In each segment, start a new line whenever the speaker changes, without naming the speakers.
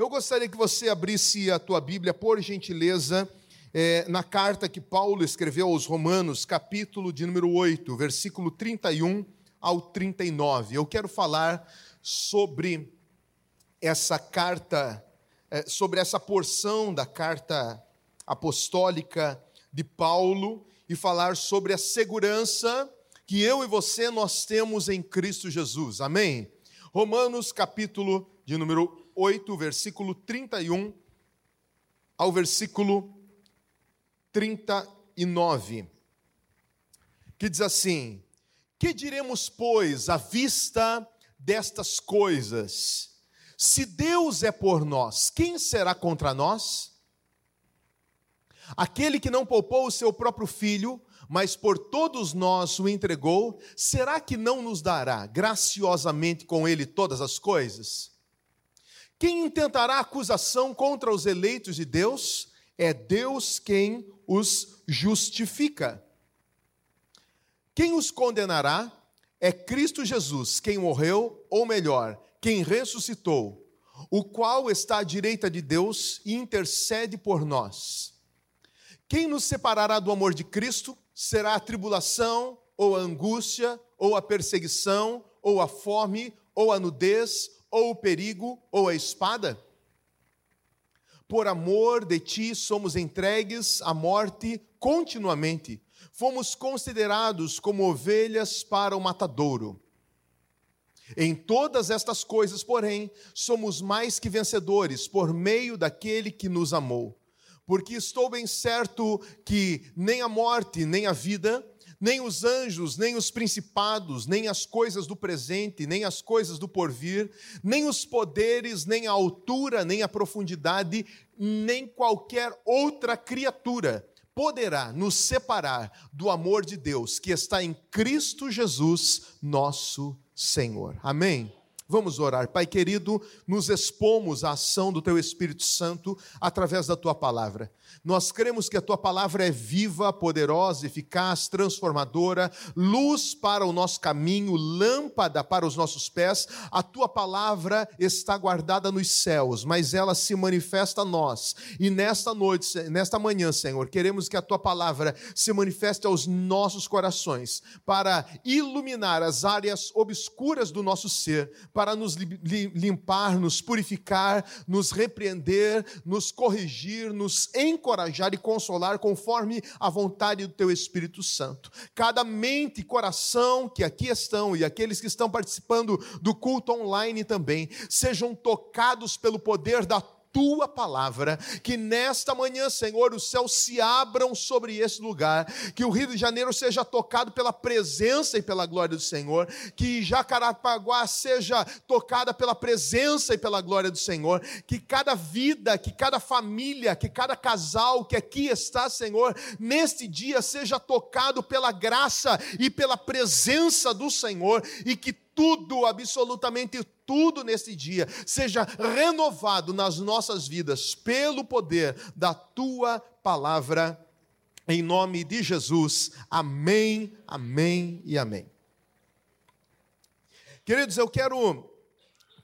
Eu gostaria que você abrisse a tua Bíblia, por gentileza, é, na carta que Paulo escreveu aos Romanos, capítulo de número 8, versículo 31 ao 39. Eu quero falar sobre essa carta, é, sobre essa porção da carta apostólica de Paulo e falar sobre a segurança que eu e você nós temos em Cristo Jesus. Amém? Romanos capítulo de número 8, versículo 31 ao versículo 39, que diz assim: Que diremos, pois, à vista destas coisas? Se Deus é por nós, quem será contra nós? Aquele que não poupou o seu próprio filho, mas por todos nós o entregou, será que não nos dará graciosamente com ele todas as coisas? Quem intentará acusação contra os eleitos de Deus? É Deus quem os justifica. Quem os condenará? É Cristo Jesus, quem morreu, ou melhor, quem ressuscitou, o qual está à direita de Deus e intercede por nós. Quem nos separará do amor de Cristo? Será a tribulação, ou a angústia, ou a perseguição, ou a fome, ou a nudez, ou o perigo, ou a espada? Por amor de ti somos entregues à morte continuamente. Fomos considerados como ovelhas para o matadouro. Em todas estas coisas, porém, somos mais que vencedores por meio daquele que nos amou. Porque estou bem certo que nem a morte, nem a vida, nem os anjos, nem os principados, nem as coisas do presente, nem as coisas do porvir, nem os poderes, nem a altura, nem a profundidade, nem qualquer outra criatura poderá nos separar do amor de Deus que está em Cristo Jesus, nosso Senhor. Amém. Vamos orar. Pai querido, nos expomos à ação do Teu Espírito Santo através da Tua palavra. Nós cremos que a tua palavra é viva, poderosa, eficaz, transformadora, luz para o nosso caminho, lâmpada para os nossos pés. A tua palavra está guardada nos céus, mas ela se manifesta a nós. E nesta noite, nesta manhã, Senhor, queremos que a tua palavra se manifeste aos nossos corações, para iluminar as áreas obscuras do nosso ser, para nos limpar, nos purificar, nos repreender, nos corrigir, nos encorajar e consolar conforme a vontade do teu Espírito Santo. Cada mente e coração que aqui estão e aqueles que estão participando do culto online também sejam tocados pelo poder da tua palavra, que nesta manhã, Senhor, os céus se abram sobre esse lugar, que o Rio de Janeiro seja tocado pela presença e pela glória do Senhor, que Jacarapaguá seja tocada pela presença e pela glória do Senhor, que cada vida, que cada família, que cada casal que aqui está, Senhor, neste dia seja tocado pela graça e pela presença do Senhor e que tudo, absolutamente tudo nesse dia seja renovado nas nossas vidas pelo poder da tua palavra. Em nome de Jesus. Amém, amém e amém. Queridos, eu quero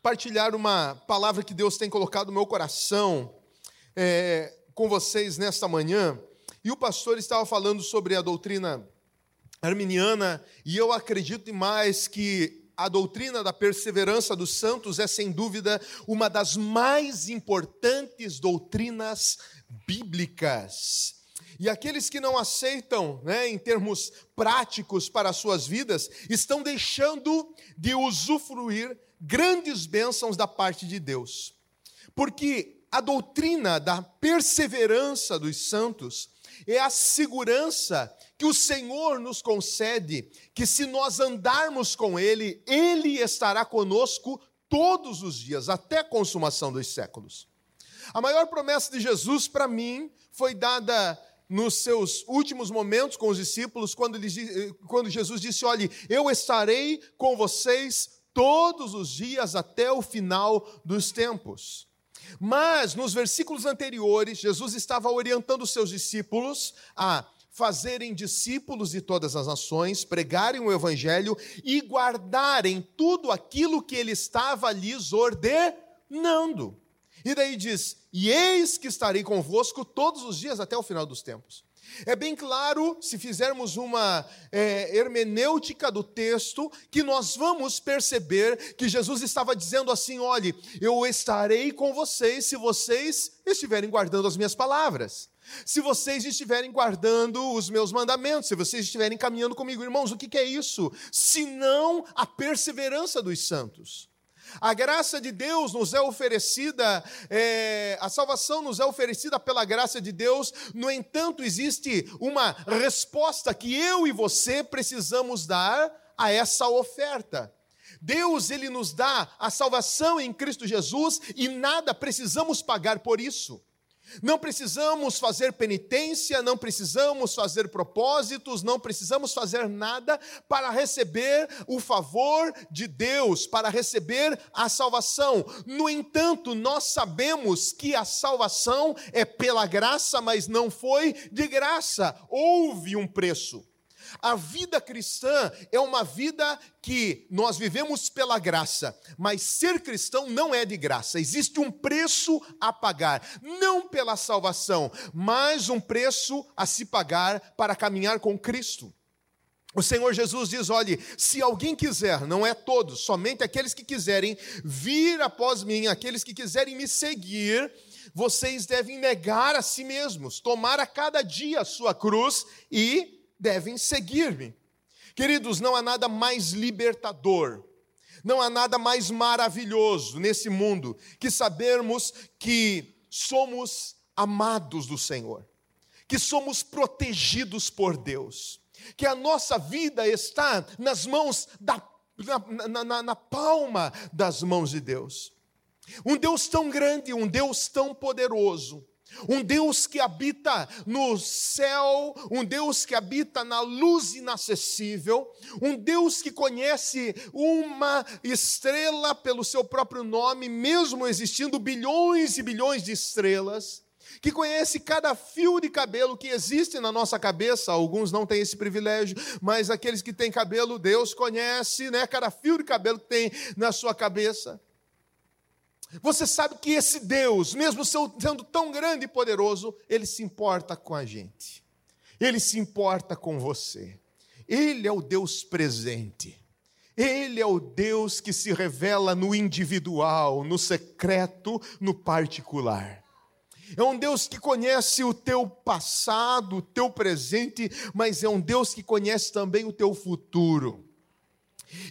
partilhar uma palavra que Deus tem colocado no meu coração é, com vocês nesta manhã. E o pastor estava falando sobre a doutrina arminiana, e eu acredito demais que a doutrina da perseverança dos santos é, sem dúvida, uma das mais importantes doutrinas bíblicas. E aqueles que não aceitam, né, em termos práticos para as suas vidas, estão deixando de usufruir grandes bênçãos da parte de Deus. Porque a doutrina da perseverança dos santos é a segurança que o Senhor nos concede, que se nós andarmos com Ele, Ele estará conosco todos os dias, até a consumação dos séculos. A maior promessa de Jesus para mim foi dada nos seus últimos momentos com os discípulos, quando, ele, quando Jesus disse: Olhe, eu estarei com vocês todos os dias até o final dos tempos. Mas nos versículos anteriores, Jesus estava orientando os seus discípulos a fazerem discípulos de todas as nações, pregarem o evangelho e guardarem tudo aquilo que ele estava lhes ordenando. E daí diz: E eis que estarei convosco todos os dias até o final dos tempos. É bem claro, se fizermos uma é, hermenêutica do texto, que nós vamos perceber que Jesus estava dizendo assim: olhe, eu estarei com vocês se vocês estiverem guardando as minhas palavras. Se vocês estiverem guardando os meus mandamentos, se vocês estiverem caminhando comigo, irmãos, o que é isso? Senão a perseverança dos santos. A graça de Deus nos é oferecida, é, a salvação nos é oferecida pela graça de Deus, no entanto, existe uma resposta que eu e você precisamos dar a essa oferta. Deus, ele nos dá a salvação em Cristo Jesus e nada precisamos pagar por isso. Não precisamos fazer penitência, não precisamos fazer propósitos, não precisamos fazer nada para receber o favor de Deus, para receber a salvação. No entanto, nós sabemos que a salvação é pela graça, mas não foi de graça, houve um preço. A vida cristã é uma vida que nós vivemos pela graça, mas ser cristão não é de graça. Existe um preço a pagar, não pela salvação, mas um preço a se pagar para caminhar com Cristo. O Senhor Jesus diz: olhe, se alguém quiser, não é todos, somente aqueles que quiserem vir após mim, aqueles que quiserem me seguir, vocês devem negar a si mesmos, tomar a cada dia a sua cruz e devem seguir-me. Queridos, não há nada mais libertador, não há nada mais maravilhoso nesse mundo que sabermos que somos amados do Senhor, que somos protegidos por Deus, que a nossa vida está nas mãos da na, na, na, palma das mãos de Deus. Um Deus tão grande, um Deus tão poderoso, um Deus que habita no céu, um Deus que habita na luz inacessível, um Deus que conhece uma estrela pelo seu próprio nome, mesmo existindo bilhões e bilhões de estrelas, que conhece cada fio de cabelo que existe na nossa cabeça. Alguns não têm esse privilégio, mas aqueles que têm cabelo, Deus conhece, né, cada fio de cabelo que tem na sua cabeça. Você sabe que esse Deus, mesmo sendo tão grande e poderoso, ele se importa com a gente. Ele se importa com você. Ele é o Deus presente. Ele é o Deus que se revela no individual, no secreto, no particular. É um Deus que conhece o teu passado, o teu presente, mas é um Deus que conhece também o teu futuro.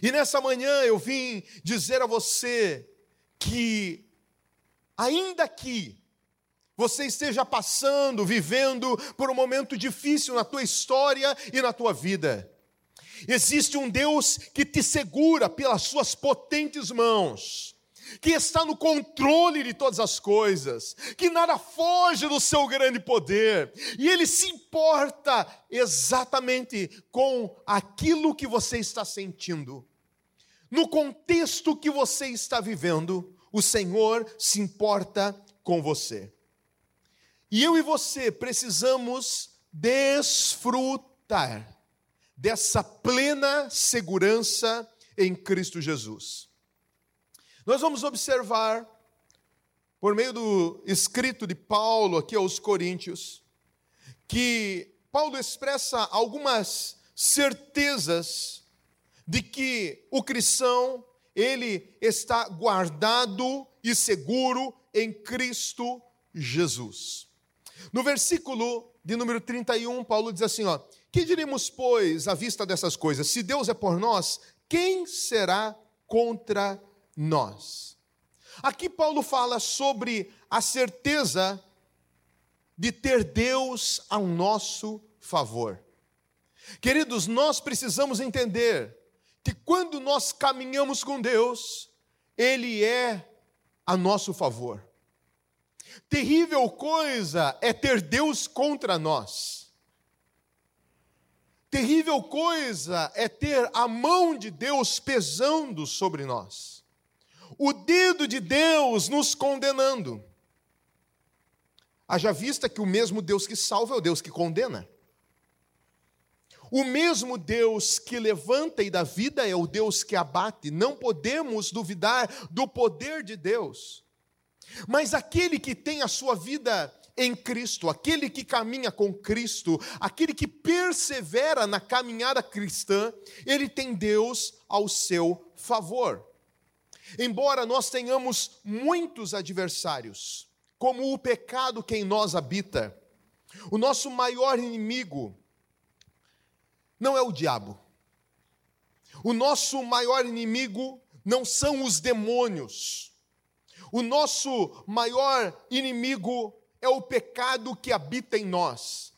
E nessa manhã eu vim dizer a você que, ainda que você esteja passando, vivendo por um momento difícil na tua história e na tua vida, existe um Deus que te segura pelas suas potentes mãos que está no controle de todas as coisas, que nada foge do seu grande poder, e ele se importa exatamente com aquilo que você está sentindo. No contexto que você está vivendo, o Senhor se importa com você. E eu e você precisamos desfrutar dessa plena segurança em Cristo Jesus. Nós vamos observar, por meio do escrito de Paulo aqui aos Coríntios, que Paulo expressa algumas certezas de que o cristão, ele está guardado e seguro em Cristo Jesus. No versículo de número 31, Paulo diz assim, ó: "Que diremos, pois, à vista dessas coisas? Se Deus é por nós, quem será contra nós?" Aqui Paulo fala sobre a certeza de ter Deus ao nosso favor. Queridos, nós precisamos entender que quando nós caminhamos com Deus, Ele é a nosso favor. Terrível coisa é ter Deus contra nós. Terrível coisa é ter a mão de Deus pesando sobre nós. O dedo de Deus nos condenando. Haja vista que o mesmo Deus que salva é o Deus que condena. O mesmo Deus que levanta e dá vida é o Deus que abate. Não podemos duvidar do poder de Deus. Mas aquele que tem a sua vida em Cristo, aquele que caminha com Cristo, aquele que persevera na caminhada cristã, ele tem Deus ao seu favor. Embora nós tenhamos muitos adversários, como o pecado que em nós habita, o nosso maior inimigo não é o diabo. O nosso maior inimigo não são os demônios. O nosso maior inimigo é o pecado que habita em nós.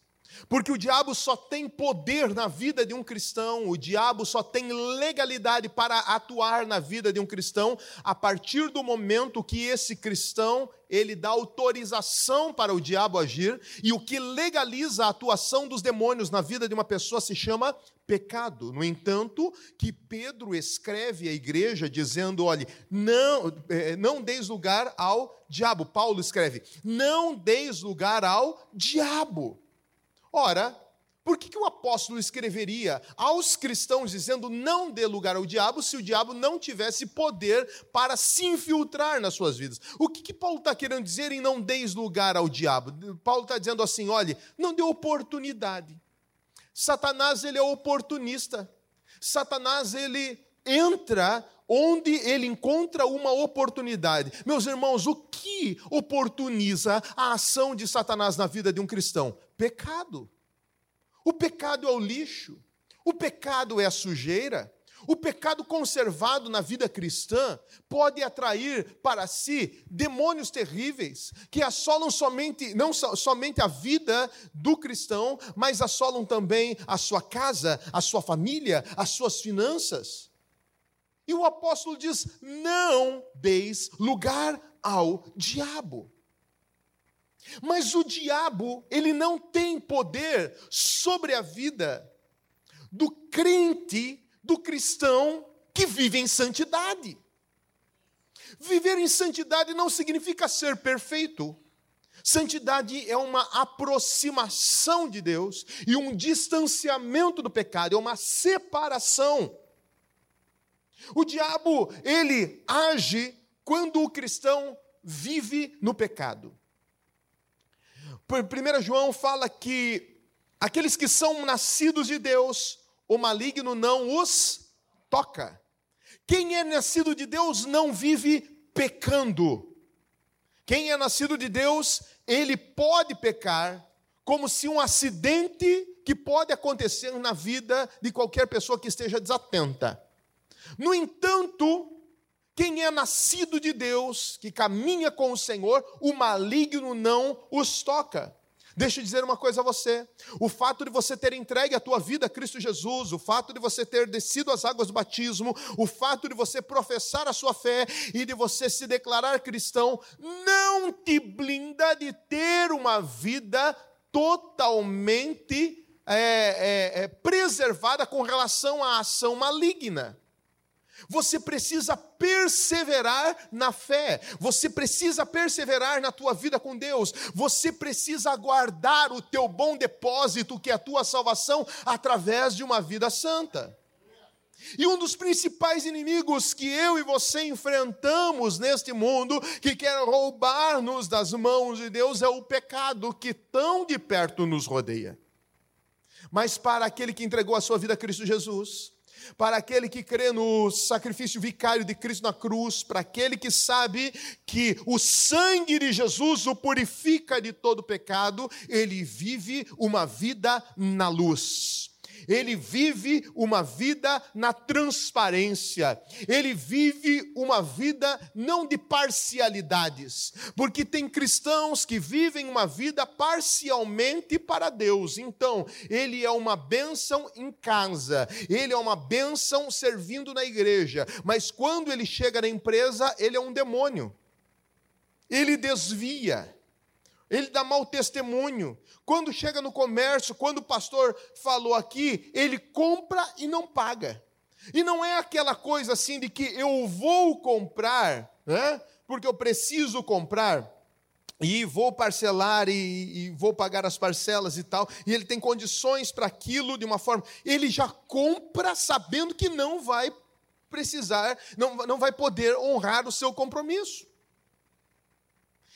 Porque o diabo só tem poder na vida de um cristão, o diabo só tem legalidade para atuar na vida de um cristão a partir do momento que esse cristão ele dá autorização para o diabo agir, e o que legaliza a atuação dos demônios na vida de uma pessoa se chama pecado. No entanto, que Pedro escreve à igreja dizendo: olhe, não, eh, não deis lugar ao diabo. Paulo escreve: não deis lugar ao diabo. Ora, por que, que o apóstolo escreveria aos cristãos dizendo não dê lugar ao diabo se o diabo não tivesse poder para se infiltrar nas suas vidas? O que, que Paulo está querendo dizer em não deis lugar ao diabo? Paulo está dizendo assim: olhe, não dê oportunidade. Satanás ele é oportunista. Satanás ele entra onde ele encontra uma oportunidade. Meus irmãos, o que oportuniza a ação de Satanás na vida de um cristão? Pecado. O pecado é o lixo. O pecado é a sujeira. O pecado conservado na vida cristã pode atrair para si demônios terríveis que assolam somente não somente a vida do cristão, mas assolam também a sua casa, a sua família, as suas finanças. E o apóstolo diz: "Não deis lugar ao diabo". Mas o diabo, ele não tem poder sobre a vida do crente do cristão que vive em santidade. Viver em santidade não significa ser perfeito. Santidade é uma aproximação de Deus e um distanciamento do pecado, é uma separação. O diabo, ele age quando o cristão vive no pecado. 1 João fala que aqueles que são nascidos de Deus o maligno não os toca. Quem é nascido de Deus não vive pecando. Quem é nascido de Deus, ele pode pecar, como se um acidente que pode acontecer na vida de qualquer pessoa que esteja desatenta. No entanto, quem é nascido de Deus, que caminha com o Senhor, o maligno não os toca. Deixa eu dizer uma coisa a você: o fato de você ter entregue a tua vida a Cristo Jesus, o fato de você ter descido as águas do batismo, o fato de você professar a sua fé e de você se declarar cristão, não te blinda de ter uma vida totalmente é, é, é, preservada com relação à ação maligna. Você precisa perseverar na fé. Você precisa perseverar na tua vida com Deus. Você precisa guardar o teu bom depósito, que é a tua salvação, através de uma vida santa. E um dos principais inimigos que eu e você enfrentamos neste mundo, que quer roubar-nos das mãos de Deus, é o pecado que tão de perto nos rodeia. Mas para aquele que entregou a sua vida a Cristo Jesus, para aquele que crê no sacrifício vicário de Cristo na cruz, para aquele que sabe que o sangue de Jesus o purifica de todo pecado, ele vive uma vida na luz ele vive uma vida na transparência, ele vive uma vida não de parcialidades, porque tem cristãos que vivem uma vida parcialmente para Deus, então ele é uma bênção em casa, ele é uma bênção servindo na igreja, mas quando ele chega na empresa, ele é um demônio, ele desvia ele dá mau testemunho. Quando chega no comércio, quando o pastor falou aqui, ele compra e não paga. E não é aquela coisa assim de que eu vou comprar, né? porque eu preciso comprar, e vou parcelar e, e, vou pagar as parcelas e tal, e ele tem condições para aquilo de uma forma. Ele já compra sabendo que não vai precisar, não, não vai poder honrar o seu compromisso.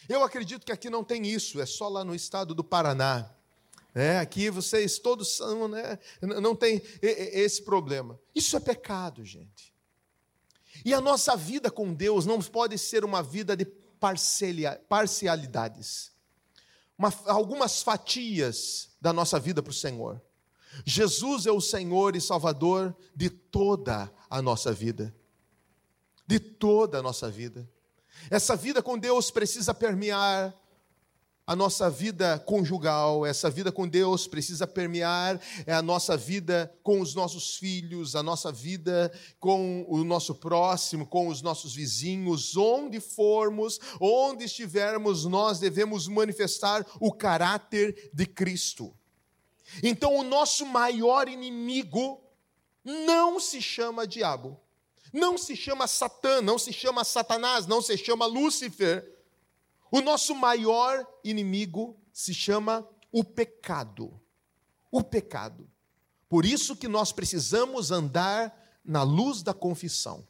Eu acredito que aqui não tem isso, é só lá no estado do Paraná. É, aqui vocês todos são, né? Não tem esse problema. Isso é pecado, gente. E a nossa vida com Deus não pode ser uma vida de parcialidades, uma, algumas fatias da nossa vida para o Senhor. Jesus é o Senhor e Salvador de toda a nossa vida. De toda a nossa vida. Essa vida com Deus precisa permear a nossa vida conjugal, essa vida com Deus precisa permear é a nossa vida com os nossos filhos, a nossa vida com o nosso próximo, com os nossos vizinhos, onde formos, onde estivermos, nós devemos manifestar o caráter de Cristo. Então, o nosso maior inimigo não se chama diabo, não se chama Satã, não se chama Satanás, não se chama Lúcifer o nosso maior inimigo se chama o pecado. O pecado. Por isso que nós precisamos andar na luz da confissão.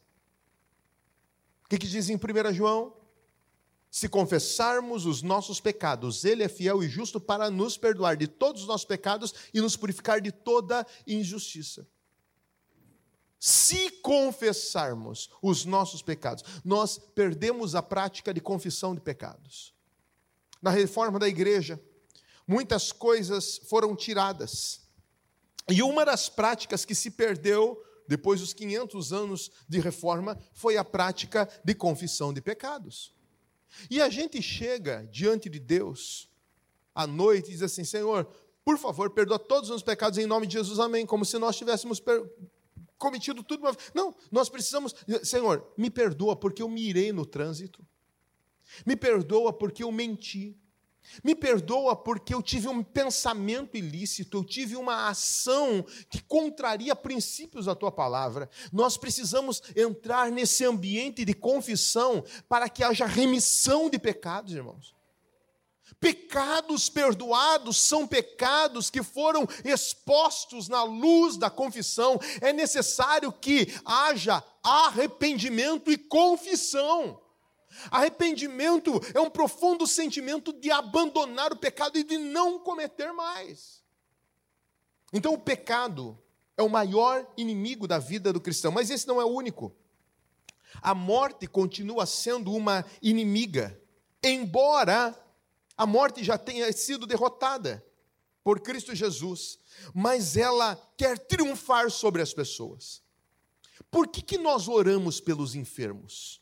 O que, que diz em 1 João? Se confessarmos os nossos pecados, Ele é fiel e justo para nos perdoar de todos os nossos pecados e nos purificar de toda injustiça se confessarmos os nossos pecados, nós perdemos a prática de confissão de pecados. Na reforma da igreja, muitas coisas foram tiradas. E uma das práticas que se perdeu depois dos 500 anos de reforma foi a prática de confissão de pecados. E a gente chega diante de Deus à noite e diz assim: Senhor, por favor, perdoa todos os pecados em nome de Jesus, amém. Como se nós tivéssemos cometido tudo. Não, nós precisamos. Senhor, me perdoa porque eu mirei no trânsito. Me perdoa porque eu menti. Me perdoa porque eu tive um pensamento ilícito, eu tive uma ação que contraria princípios da tua palavra. Nós precisamos entrar nesse ambiente de confissão para que haja remissão de pecados, irmãos. Pecados perdoados são pecados que foram expostos na luz da confissão. É necessário que haja arrependimento e confissão. Arrependimento é um profundo sentimento de abandonar o pecado e de não cometer mais. Então, o pecado é o maior inimigo da vida do cristão, mas esse não é o único. A morte continua sendo uma inimiga, embora a morte já tenha sido derrotada por Cristo Jesus, mas ela quer triunfar sobre as pessoas. Por que, que nós oramos pelos enfermos?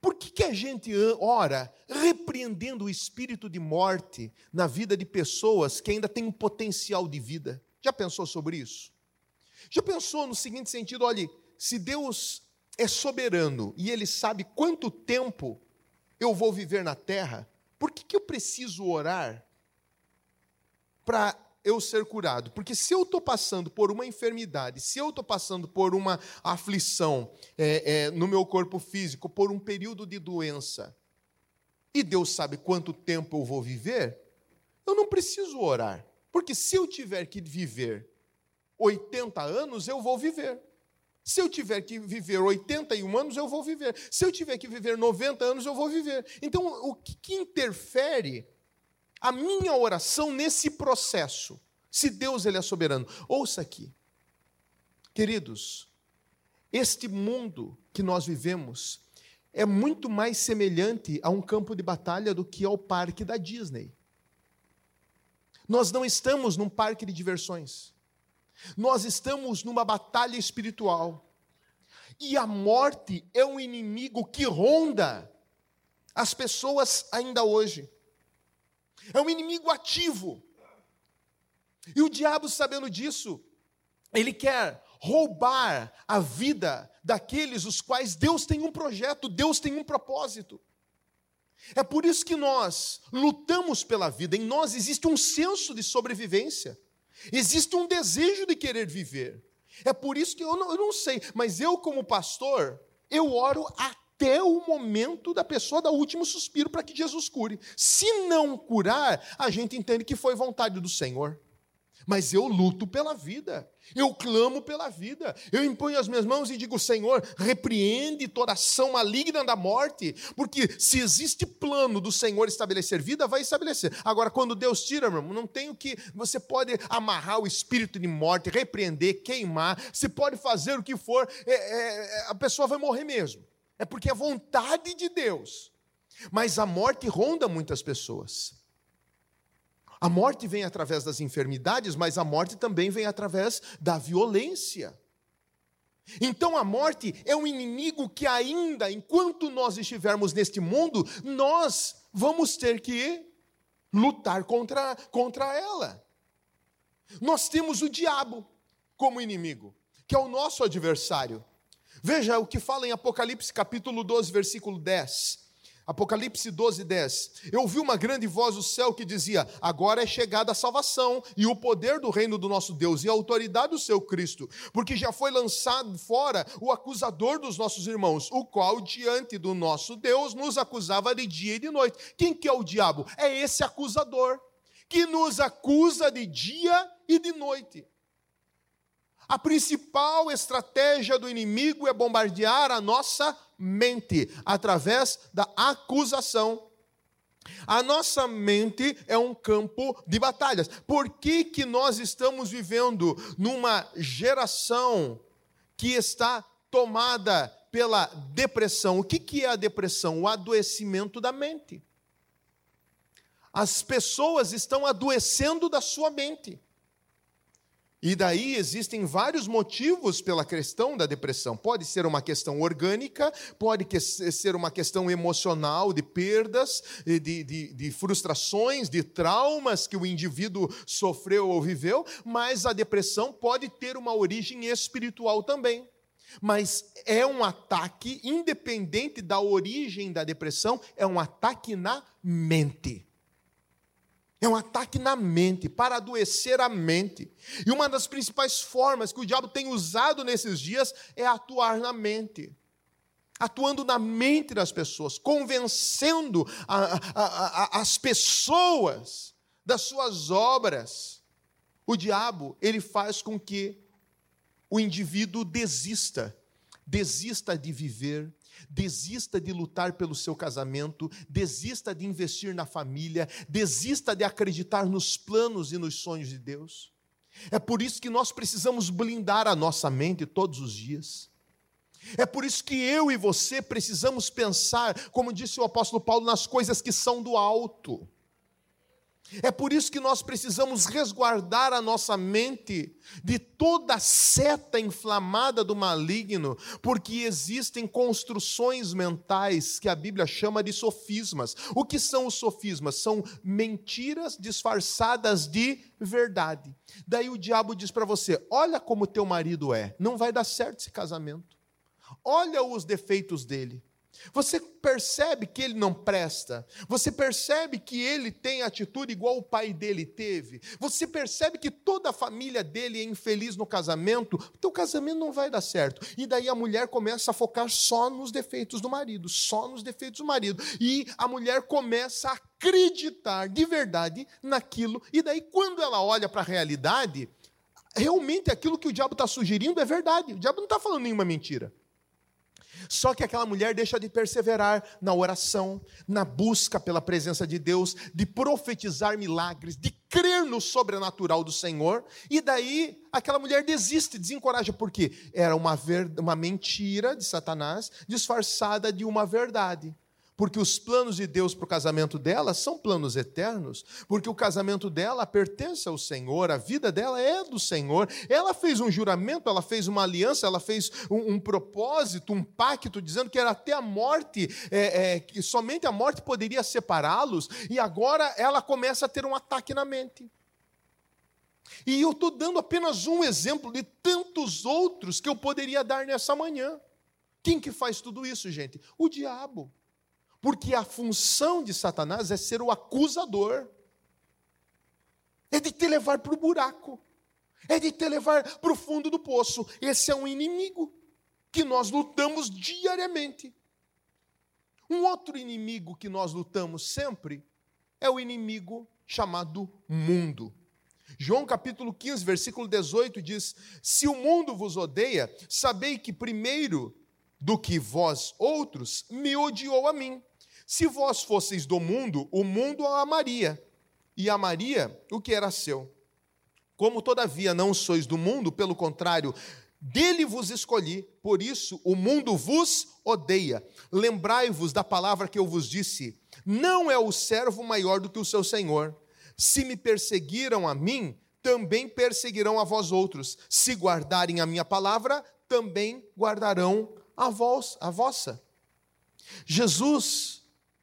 Por que, que a gente ora repreendendo o espírito de morte na vida de pessoas que ainda têm um potencial de vida? Já pensou sobre isso? Já pensou no seguinte sentido: olhe, se Deus é soberano e Ele sabe quanto tempo eu vou viver na terra, por que, que eu preciso orar para eu ser curado? Porque se eu estou passando por uma enfermidade, se eu estou passando por uma aflição é, é, no meu corpo físico, por um período de doença, e Deus sabe quanto tempo eu vou viver, eu não preciso orar. Porque se eu tiver que viver 80 anos, eu vou viver. Se eu tiver que viver 81 anos, eu vou viver. Se eu tiver que viver 90 anos, eu vou viver. Então, o que, interfere a minha oração nesse processo? Se Deus ele é soberano. Ouça aqui. Queridos, este mundo que nós vivemos é muito mais semelhante a um campo de batalha do que ao parque da Disney. Nós não estamos num parque de diversões. Nós estamos numa batalha espiritual. E a morte é um inimigo que ronda as pessoas ainda hoje. É um inimigo ativo. E o diabo, sabendo disso, ele quer roubar a vida daqueles os quais Deus tem um projeto, Deus tem um propósito. É por isso que nós lutamos pela vida, em nós existe um senso de sobrevivência. Existe um desejo de querer viver. É por isso que eu não, eu não sei, mas eu, como pastor, eu oro até o momento da pessoa dar o último suspiro para que Jesus cure. Se não curar, a gente entende que foi vontade do Senhor. Mas eu luto pela vida, eu clamo pela vida, eu imponho as minhas mãos e digo: Senhor, repreende toda ação maligna da morte, porque se existe plano do Senhor estabelecer vida, vai estabelecer. Agora, quando Deus tira, meu irmão, não tem o que. Você pode amarrar o espírito de morte, repreender, queimar, você pode fazer o que for, é, é, a pessoa vai morrer mesmo. É porque é vontade de Deus. Mas a morte ronda muitas pessoas. A morte vem através das enfermidades, mas a morte também vem através da violência. Então a morte é um inimigo que ainda, enquanto nós estivermos neste mundo, nós vamos ter que lutar contra, contra ela. Nós temos o diabo como inimigo, que é o nosso adversário. Veja o que fala em Apocalipse capítulo 12, versículo 10. Apocalipse 12, 10. Eu ouvi uma grande voz do céu que dizia: Agora é chegada a salvação e o poder do reino do nosso Deus e a autoridade do seu Cristo, porque já foi lançado fora o acusador dos nossos irmãos, o qual diante do nosso Deus nos acusava de dia e de noite. Quem que é o diabo? É esse acusador que nos acusa de dia e de noite. A principal estratégia do inimigo é bombardear a nossa mente através da acusação. A nossa mente é um campo de batalhas. Por que, que nós estamos vivendo numa geração que está tomada pela depressão? O que, que é a depressão? O adoecimento da mente. As pessoas estão adoecendo da sua mente. E daí existem vários motivos pela questão da depressão. Pode ser uma questão orgânica, pode ser uma questão emocional, de perdas, de, de, de, frustrações, de traumas que o indivíduo sofreu ou viveu, mas a depressão pode ter uma origem espiritual também. Mas é um ataque, independente da origem da depressão, é um ataque na mente. É um ataque na mente, para adoecer a mente. E uma das principais formas que o diabo tem usado nesses dias é atuar na mente. Atuando na mente das pessoas, convencendo a, a, a, as pessoas das suas obras. O diabo, ele faz com que o indivíduo desista, desista de viver, Desista de lutar pelo seu casamento, desista de investir na família, desista de acreditar nos planos e nos sonhos de Deus. É por isso que nós precisamos blindar a nossa mente todos os dias. É por isso que eu e você precisamos pensar, como disse o apóstolo Paulo, nas coisas que são do alto. É por isso que nós precisamos resguardar a nossa mente de toda seta inflamada do maligno, porque existem construções mentais que a Bíblia chama de sofismas. O que são os sofismas? São mentiras disfarçadas de verdade. Daí o diabo diz para você: olha como teu marido é, não vai dar certo esse casamento. Olha os defeitos dele. Você percebe que ele não presta. Você percebe que ele tem atitude igual o pai dele teve. Você percebe que toda a família dele é infeliz no casamento. O teu casamento não vai dar certo. E daí a mulher começa a focar só nos defeitos do marido, só nos defeitos do marido. E a mulher começa a acreditar de verdade naquilo. E daí quando ela olha para a realidade, realmente aquilo que o diabo está sugerindo é verdade. O diabo não está falando nenhuma mentira. Só que aquela mulher deixa de perseverar na oração, na busca pela presença de Deus, de profetizar milagres, de crer no sobrenatural do Senhor, e daí aquela mulher desiste, desencoraja, porque era uma, uma mentira de Satanás disfarçada de uma verdade porque os planos de Deus para o casamento dela são planos eternos, porque o casamento dela pertence ao Senhor, a vida dela é do Senhor. Ela fez um juramento, ela fez uma aliança, ela fez um, um propósito, um pacto, dizendo que era até a morte, é, é, que somente a morte poderia separá-los, e agora ela começa a ter um ataque na mente. E eu estou dando apenas um exemplo de tantos outros que eu poderia dar nessa manhã. Quem que faz tudo isso, gente? O diabo. Porque a função de Satanás é ser o acusador, é de te levar para o buraco, é de te levar para o fundo do poço. Esse é um inimigo que nós lutamos diariamente. Um outro inimigo que nós lutamos sempre é o inimigo chamado mundo. João capítulo 15, versículo 18 diz: Se o mundo vos odeia, sabei que primeiro do que vós outros me odiou a mim. Se vós fosseis do mundo, o mundo a amaria, e amaria o que era seu. Como todavia não sois do mundo, pelo contrário, dele vos escolhi, por isso o mundo vos odeia. Lembrai-vos da palavra que eu vos disse: não é o servo maior do que o seu senhor. Se me perseguiram a mim, também perseguirão a vós outros. Se guardarem a minha palavra, também guardarão a vós, a vossa. Jesus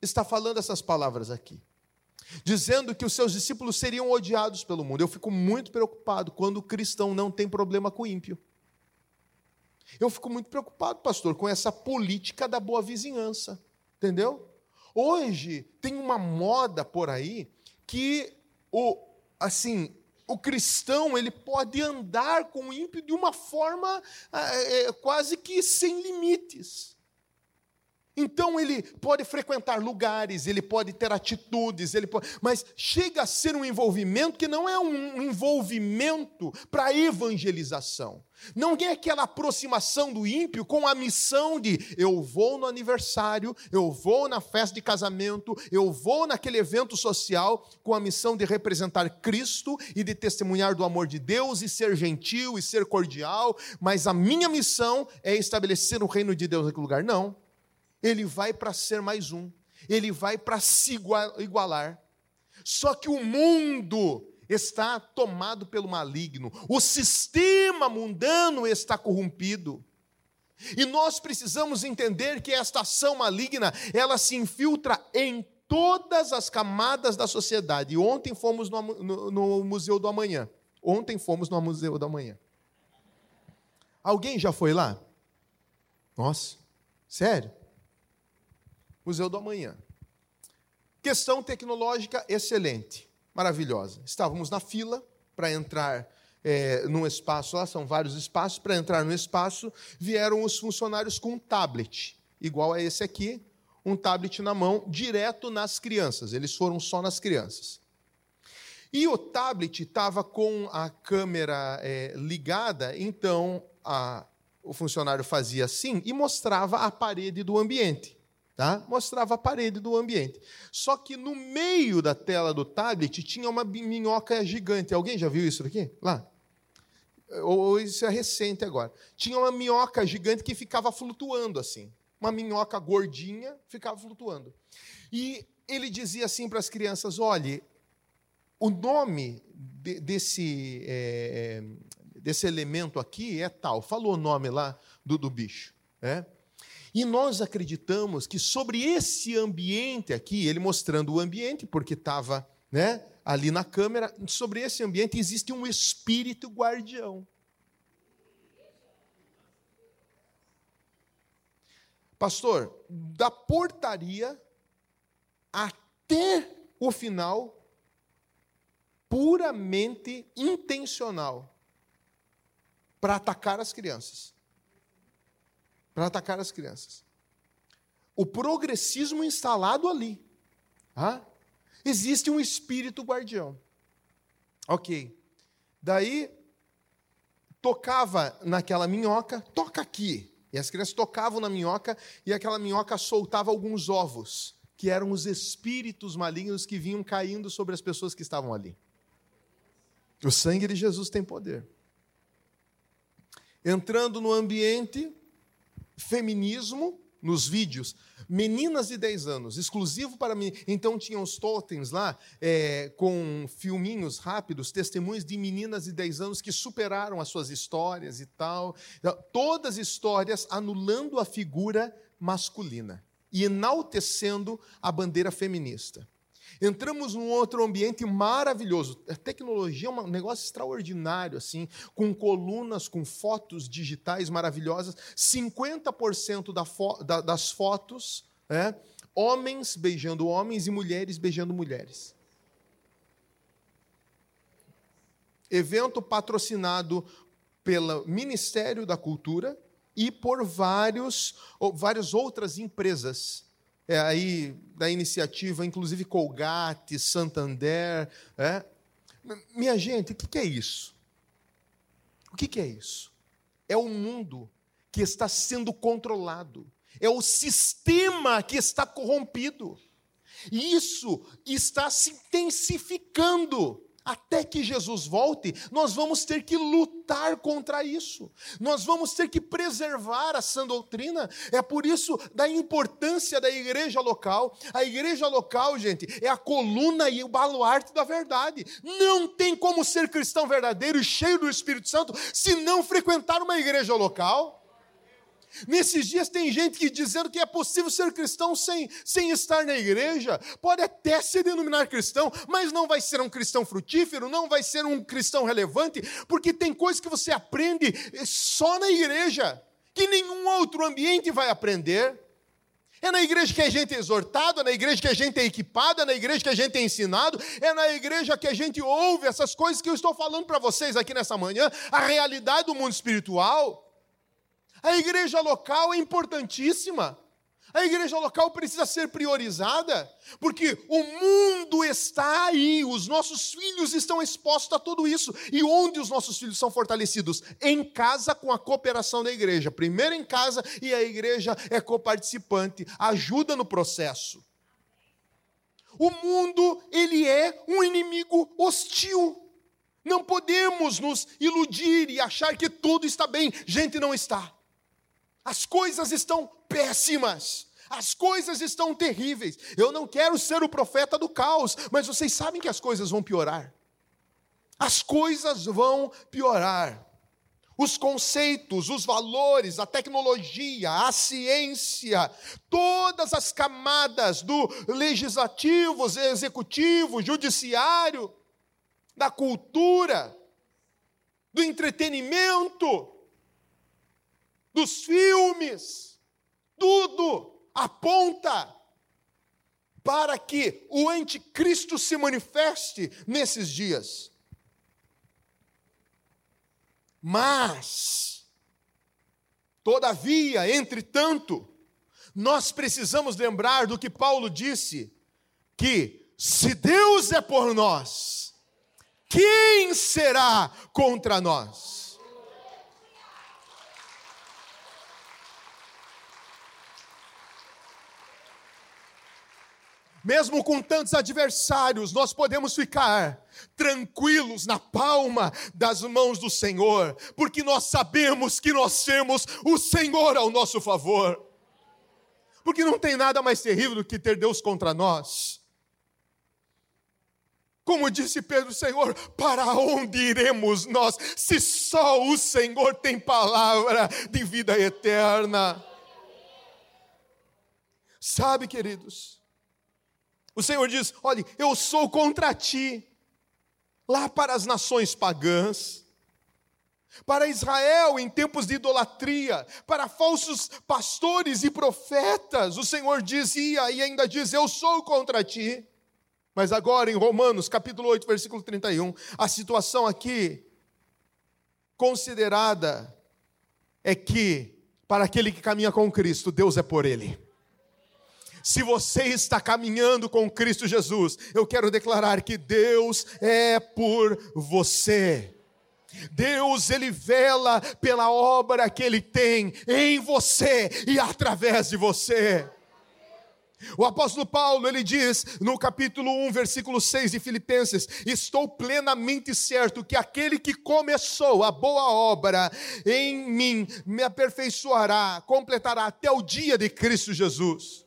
está falando essas palavras aqui, dizendo que os seus discípulos seriam odiados pelo mundo. Eu fico muito preocupado quando o cristão não tem problema com o ímpio. Eu fico muito preocupado, pastor, com essa política da boa vizinhança, entendeu? Hoje tem uma moda por aí que o assim o cristão ele pode andar com o ímpio de uma forma é, quase que sem limites. Então ele pode frequentar lugares, ele pode ter atitudes, ele pode, mas chega a ser um envolvimento que não é um envolvimento para evangelização. Não é aquela aproximação do ímpio com a missão de eu vou no aniversário, eu vou na festa de casamento, eu vou naquele evento social com a missão de representar Cristo e de testemunhar do amor de Deus e ser gentil e ser cordial, mas a minha missão é estabelecer o reino de Deus naquele lugar. Não ele vai para ser mais um, ele vai para se igualar. Só que o mundo está tomado pelo maligno, o sistema mundano está corrompido. E nós precisamos entender que esta ação maligna, ela se infiltra em todas as camadas da sociedade. E ontem fomos no, no, no Museu do Amanhã. Ontem fomos no Museu do Amanhã. Alguém já foi lá? Nossa, sério? Museu do Amanhã. Questão tecnológica excelente, maravilhosa. Estávamos na fila para entrar é, num espaço, lá são vários espaços, para entrar no espaço, vieram os funcionários com um tablet, igual a esse aqui, um tablet na mão, direto nas crianças. Eles foram só nas crianças. E o tablet estava com a câmera é, ligada, então a, o funcionário fazia assim e mostrava a parede do ambiente. Tá? Mostrava a parede do ambiente. Só que no meio da tela do tablet tinha uma minhoca gigante. Alguém já viu isso aqui? Lá? Ou isso é recente agora. Tinha uma minhoca gigante que ficava flutuando assim. Uma minhoca gordinha ficava flutuando. E ele dizia assim para as crianças: olhe, o nome de, desse, é, desse elemento aqui é tal. Falou o nome lá do, do bicho. É? E nós acreditamos que sobre esse ambiente aqui, ele mostrando o ambiente, porque estava né, ali na câmera, sobre esse ambiente existe um espírito guardião. Pastor, da portaria até o final, puramente intencional, para atacar as crianças para atacar as crianças. O progressismo instalado ali. Ah? Existe um espírito guardião. Ok. Daí, tocava naquela minhoca, toca aqui. E as crianças tocavam na minhoca e aquela minhoca soltava alguns ovos, que eram os espíritos malignos que vinham caindo sobre as pessoas que estavam ali. O sangue de Jesus tem poder. Entrando no ambiente, feminismo nos vídeos. Meninas de 10 anos, exclusivo para mim. Então tinham os totens lá, é, com filminhos rápidos, testemunhos de meninas de 10 anos que superaram as suas histórias e tal. Todas histórias anulando a figura masculina e enaltecendo a bandeira feminista. Entramos num outro ambiente maravilhoso. A tecnologia é um negócio extraordinário, assim, com colunas, com fotos digitais maravilhosas. 50% da fo da, das fotos, é, homens beijando homens e mulheres beijando mulheres. Evento patrocinado pelo Ministério da Cultura e por vários, várias outras empresas é, aí da iniciativa, inclusive Colgate, Santander, é, Minha gente, o que é isso? O que é isso? É o mundo que está sendo controlado, é o sistema que está corrompido. Isso está se intensificando. Até que Jesus volte, nós vamos ter que lutar contra isso. Nós vamos ter que preservar a sã doutrina. É por isso da importância da igreja local. A igreja local, gente, é a coluna e o baluarte da verdade. Não tem como ser cristão verdadeiro e cheio do Espírito Santo se não frequentar uma igreja local. Nesses dias tem gente que dizendo que é possível ser cristão sem, sem estar na igreja. Pode até se denominar cristão, mas não vai ser um cristão frutífero, não vai ser um cristão relevante, porque tem coisas que você aprende só na igreja, que nenhum outro ambiente vai aprender. É na igreja que a gente é exortado, é na igreja que a gente é equipado, é na igreja que a gente é ensinado, é na igreja que a gente ouve essas coisas que eu estou falando para vocês aqui nessa manhã, a realidade do mundo espiritual. A igreja local é importantíssima. A igreja local precisa ser priorizada, porque o mundo está aí, os nossos filhos estão expostos a tudo isso. E onde os nossos filhos são fortalecidos? Em casa, com a cooperação da igreja. Primeiro em casa, e a igreja é coparticipante, ajuda no processo. O mundo, ele é um inimigo hostil. Não podemos nos iludir e achar que tudo está bem. Gente, não está. As coisas estão péssimas. As coisas estão terríveis. Eu não quero ser o profeta do caos, mas vocês sabem que as coisas vão piorar. As coisas vão piorar. Os conceitos, os valores, a tecnologia, a ciência, todas as camadas do legislativo, executivo, judiciário, da cultura, do entretenimento, dos filmes, tudo aponta para que o anticristo se manifeste nesses dias. Mas, todavia, entretanto, nós precisamos lembrar do que Paulo disse: que se Deus é por nós, quem será contra nós? Mesmo com tantos adversários, nós podemos ficar tranquilos na palma das mãos do Senhor, porque nós sabemos que nós temos o Senhor ao nosso favor. Porque não tem nada mais terrível do que ter Deus contra nós. Como disse Pedro, Senhor, para onde iremos nós, se só o Senhor tem palavra de vida eterna? Sabe, queridos, o Senhor diz: olhe, eu sou contra ti, lá para as nações pagãs, para Israel em tempos de idolatria, para falsos pastores e profetas, o Senhor dizia e ainda diz: Eu sou contra ti. Mas agora em Romanos, capítulo 8, versículo 31, a situação aqui considerada é que, para aquele que caminha com Cristo, Deus é por ele. Se você está caminhando com Cristo Jesus, eu quero declarar que Deus é por você. Deus, Ele vela pela obra que Ele tem em você e através de você. O apóstolo Paulo, ele diz no capítulo 1, versículo 6 de Filipenses: Estou plenamente certo que aquele que começou a boa obra em mim me aperfeiçoará, completará até o dia de Cristo Jesus.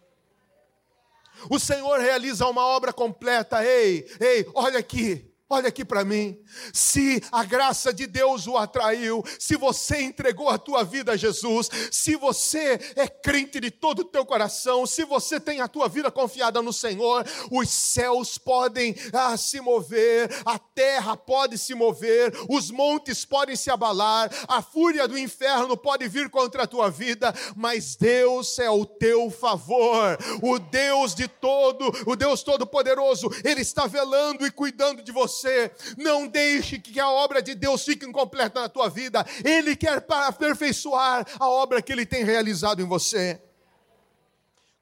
O Senhor realiza uma obra completa. Ei, ei, olha aqui. Olha aqui para mim. Se a graça de Deus o atraiu, se você entregou a tua vida a Jesus, se você é crente de todo o teu coração, se você tem a tua vida confiada no Senhor, os céus podem ah, se mover, a terra pode se mover, os montes podem se abalar, a fúria do inferno pode vir contra a tua vida, mas Deus é o teu favor. O Deus de todo, o Deus todo poderoso, ele está velando e cuidando de você você. Não deixe que a obra de Deus fique incompleta na tua vida. Ele quer aperfeiçoar a obra que ele tem realizado em você.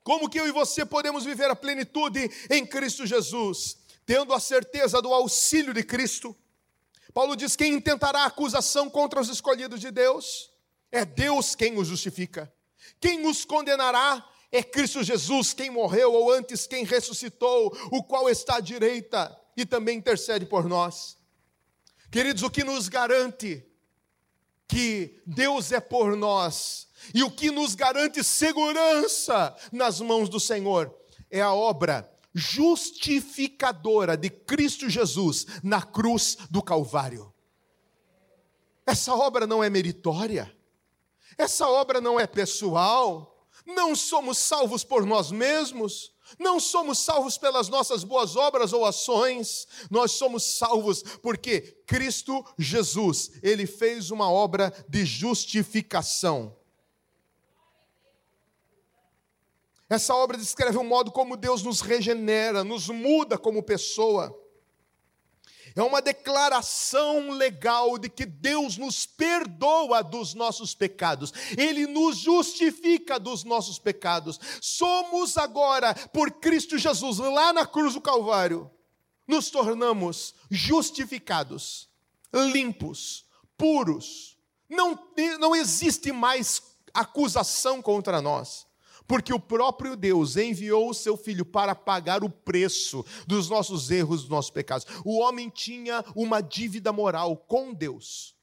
Como que eu e você podemos viver a plenitude em Cristo Jesus? tendo a certeza do auxílio de Cristo. Paulo diz: quem intentará acusação contra os escolhidos de Deus? É Deus quem os justifica. Quem os condenará? É Cristo Jesus, quem morreu, ou antes quem ressuscitou, o qual está à direita e também intercede por nós. Queridos, o que nos garante que Deus é por nós e o que nos garante segurança nas mãos do Senhor é a obra justificadora de Cristo Jesus na cruz do Calvário. Essa obra não é meritória, essa obra não é pessoal, não somos salvos por nós mesmos, não somos salvos pelas nossas boas obras ou ações, nós somos salvos porque Cristo Jesus, ele fez uma obra de justificação. Essa obra descreve o modo como Deus nos regenera, nos muda como pessoa. É uma declaração legal de que Deus nos perdoa dos nossos pecados, Ele nos justifica dos nossos pecados. Somos agora, por Cristo Jesus, lá na cruz do Calvário, nos tornamos justificados, limpos, puros. Não, não existe mais acusação contra nós. Porque o próprio Deus enviou o seu filho para pagar o preço dos nossos erros, dos nossos pecados. O homem tinha uma dívida moral com Deus.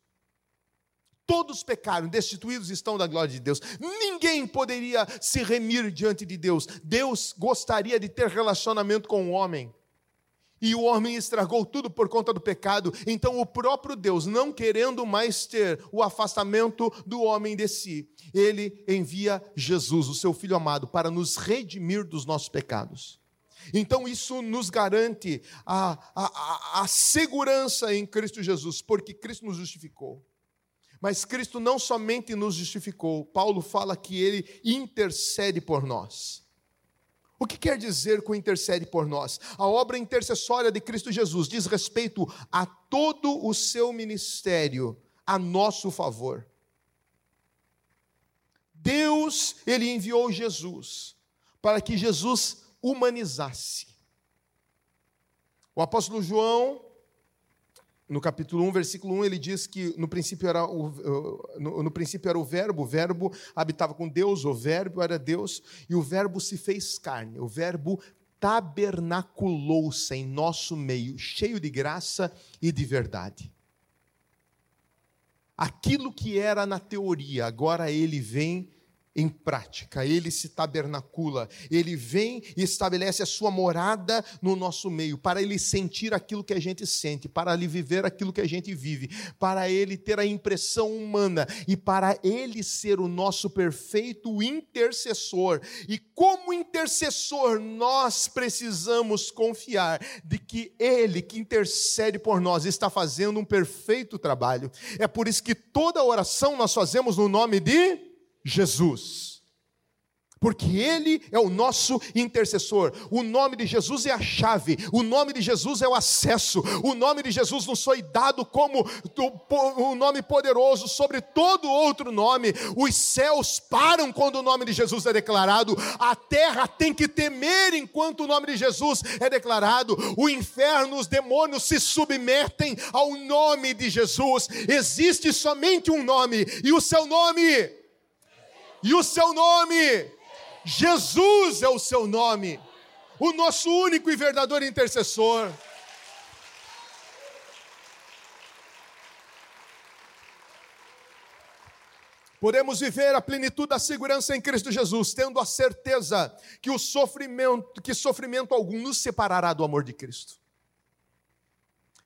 Todos pecaram, destituídos estão da glória de Deus. Ninguém poderia se remir diante de Deus. Deus gostaria de ter relacionamento com o homem e o homem estragou tudo por conta do pecado. Então, o próprio Deus, não querendo mais ter o afastamento do homem de si, ele envia Jesus, o seu filho amado, para nos redimir dos nossos pecados. Então, isso nos garante a, a, a, segurança em Cristo Jesus, porque Cristo nos justificou. Mas Cristo não somente nos justificou, Paulo fala que ele intercede por nós. O que quer dizer com intercede por nós? A obra intercessória de Cristo Jesus diz respeito a todo o seu ministério a nosso favor. Deus, ele enviou Jesus para que Jesus humanizasse. O apóstolo João no capítulo 1, versículo 1, ele diz que no princípio era o, no, no, princípio era o verbo, o verbo habitava com Deus, o verbo era Deus, e o verbo se fez carne, o verbo tabernaculou-se em nosso meio, cheio de graça e de verdade. Aquilo que era na teoria, agora ele vem em prática, ele se tabernacula, ele vem e estabelece a sua morada no nosso meio, para ele sentir aquilo que a gente sente, para ele viver aquilo que a gente vive, para ele ter a impressão humana e para ele ser o nosso perfeito intercessor. E como intercessor, nós precisamos confiar de que ele que intercede por nós está fazendo um perfeito trabalho. É por isso que toda oração nós fazemos no nome de Jesus. Porque Ele é o nosso intercessor. O nome de Jesus é a chave. O nome de Jesus é o acesso. O nome de Jesus nos foi dado como o nome poderoso sobre todo outro nome. Os céus param quando o nome de Jesus é declarado. A terra tem que temer enquanto o nome de Jesus é declarado. O inferno, os demônios se submetem ao nome de Jesus. Existe somente um nome, e o seu nome e o seu nome, Jesus é o seu nome, o nosso único e verdadeiro intercessor. Podemos viver a plenitude da segurança em Cristo Jesus, tendo a certeza que o sofrimento, que sofrimento algum nos separará do amor de Cristo.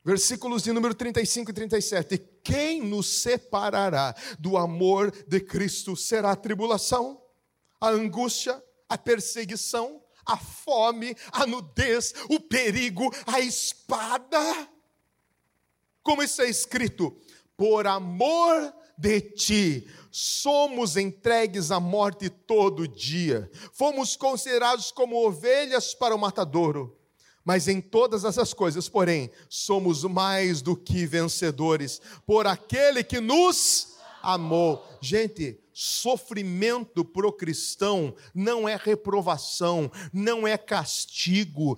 Versículos de número 35 e 37. Quem nos separará do amor de Cristo? Será a tribulação, a angústia, a perseguição, a fome, a nudez, o perigo, a espada? Como está escrito: por amor de ti, somos entregues à morte todo dia, fomos considerados como ovelhas para o matadouro. Mas em todas essas coisas, porém, somos mais do que vencedores por aquele que nos amou. Gente, Sofrimento para o cristão não é reprovação, não é castigo.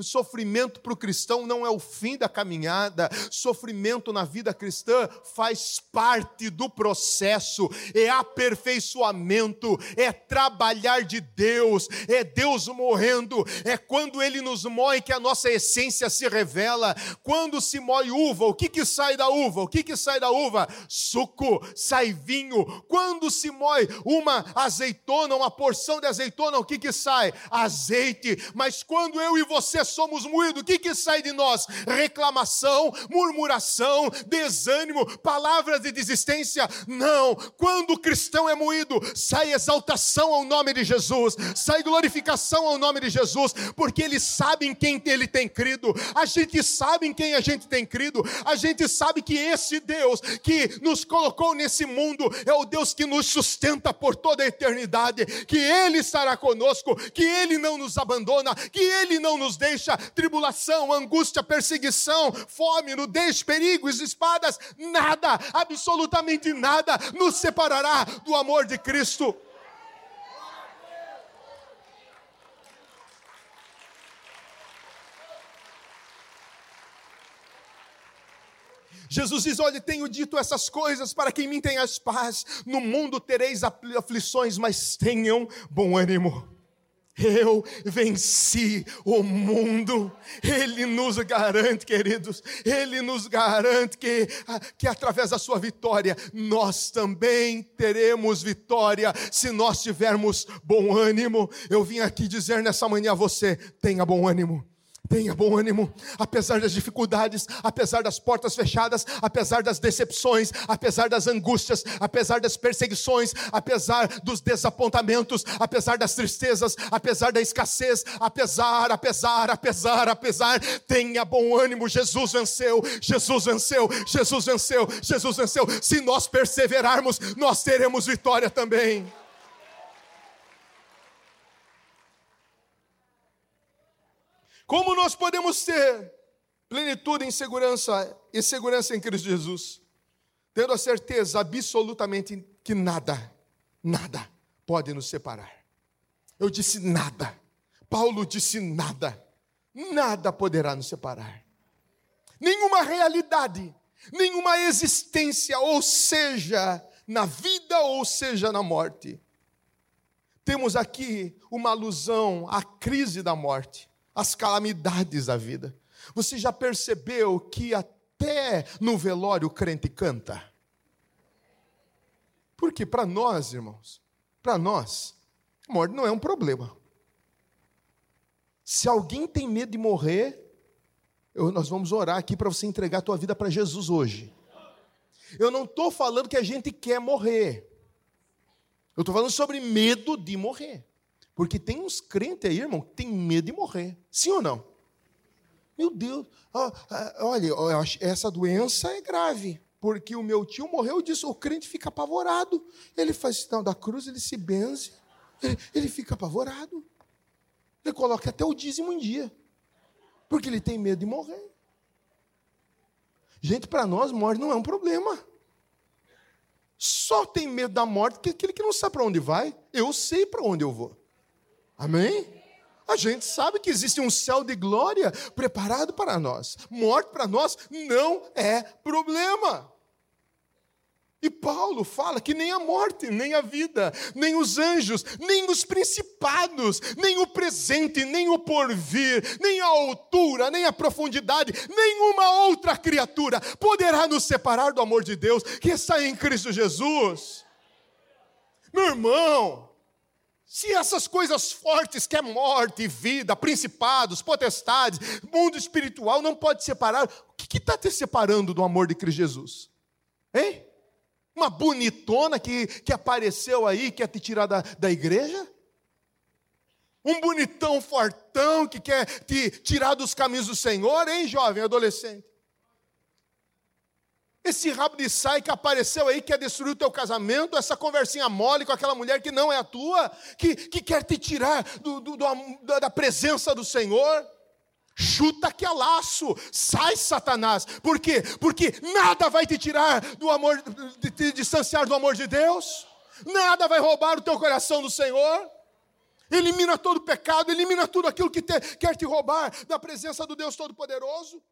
Sofrimento para o cristão não é o fim da caminhada. Sofrimento na vida cristã faz parte do processo, é aperfeiçoamento, é trabalhar de Deus, é Deus morrendo, é quando Ele nos moe que a nossa essência se revela. Quando se moe uva, o que, que sai da uva? O que, que sai da uva? Suco, sai vinho. Quando se moe uma azeitona, uma porção de azeitona, o que que sai? Azeite. Mas quando eu e você somos moídos, o que que sai de nós? Reclamação, murmuração, desânimo, palavras de desistência. Não. Quando o cristão é moído, sai exaltação ao nome de Jesus, sai glorificação ao nome de Jesus, porque eles sabem quem ele tem crido. A gente sabe em quem a gente tem crido. A gente sabe que esse Deus que nos colocou nesse mundo é o Deus que nos sustenta por toda a eternidade, que Ele estará conosco, que Ele não nos abandona, que Ele não nos deixa tribulação, angústia, perseguição, fome, nudez, perigos, espadas, nada, absolutamente nada nos separará do amor de Cristo. Jesus diz: Olha, tenho dito essas coisas para que em mim tenhas paz. No mundo tereis aflições, mas tenham bom ânimo. Eu venci o mundo. Ele nos garante, queridos, Ele nos garante que, que através da sua vitória, nós também teremos vitória, se nós tivermos bom ânimo. Eu vim aqui dizer nessa manhã a você: tenha bom ânimo. Tenha bom ânimo, apesar das dificuldades, apesar das portas fechadas, apesar das decepções, apesar das angústias, apesar das perseguições, apesar dos desapontamentos, apesar das tristezas, apesar da escassez, apesar, apesar, apesar, apesar, tenha bom ânimo. Jesus venceu, Jesus venceu, Jesus venceu, Jesus venceu. Se nós perseverarmos, nós teremos vitória também. Como nós podemos ter plenitude em segurança e segurança em Cristo Jesus? Tendo a certeza absolutamente que nada, nada pode nos separar. Eu disse nada. Paulo disse nada. Nada poderá nos separar. Nenhuma realidade, nenhuma existência, ou seja, na vida ou seja na morte. Temos aqui uma alusão à crise da morte as calamidades da vida. Você já percebeu que até no velório o crente canta? Porque para nós, irmãos, para nós, morte não é um problema. Se alguém tem medo de morrer, eu, nós vamos orar aqui para você entregar a tua vida para Jesus hoje. Eu não estou falando que a gente quer morrer. Eu estou falando sobre medo de morrer. Porque tem uns crentes aí, irmão, que tem medo de morrer. Sim ou não? Meu Deus, olha, essa doença é grave. Porque o meu tio morreu disso. O crente fica apavorado. Ele faz sinal da cruz, ele se benze. Ele, ele fica apavorado. Ele coloca até o dízimo em dia. Porque ele tem medo de morrer. Gente, para nós, morte não é um problema. Só tem medo da morte que aquele que não sabe para onde vai. Eu sei para onde eu vou. Amém? A gente sabe que existe um céu de glória preparado para nós. Morte para nós não é problema. E Paulo fala que nem a morte, nem a vida, nem os anjos, nem os principados, nem o presente, nem o porvir, nem a altura, nem a profundidade, nenhuma outra criatura poderá nos separar do amor de Deus que está em Cristo Jesus. Meu irmão, se essas coisas fortes que é morte, vida, principados, potestades, mundo espiritual não pode separar, o que está te separando do amor de Cristo Jesus? Hein? Uma bonitona que, que apareceu aí, quer te tirar da, da igreja? Um bonitão fortão que quer te tirar dos caminhos do Senhor, hein, jovem, adolescente? Esse rabo de sai que apareceu aí, quer destruir o teu casamento, essa conversinha mole com aquela mulher que não é a tua, que, que quer te tirar do, do, do, da presença do Senhor. Chuta que é laço, sai Satanás. Por quê? Porque nada vai te tirar do amor, de te distanciar do amor de Deus. Nada vai roubar o teu coração do Senhor. Elimina todo pecado, elimina tudo aquilo que te, quer te roubar da presença do Deus Todo-Poderoso.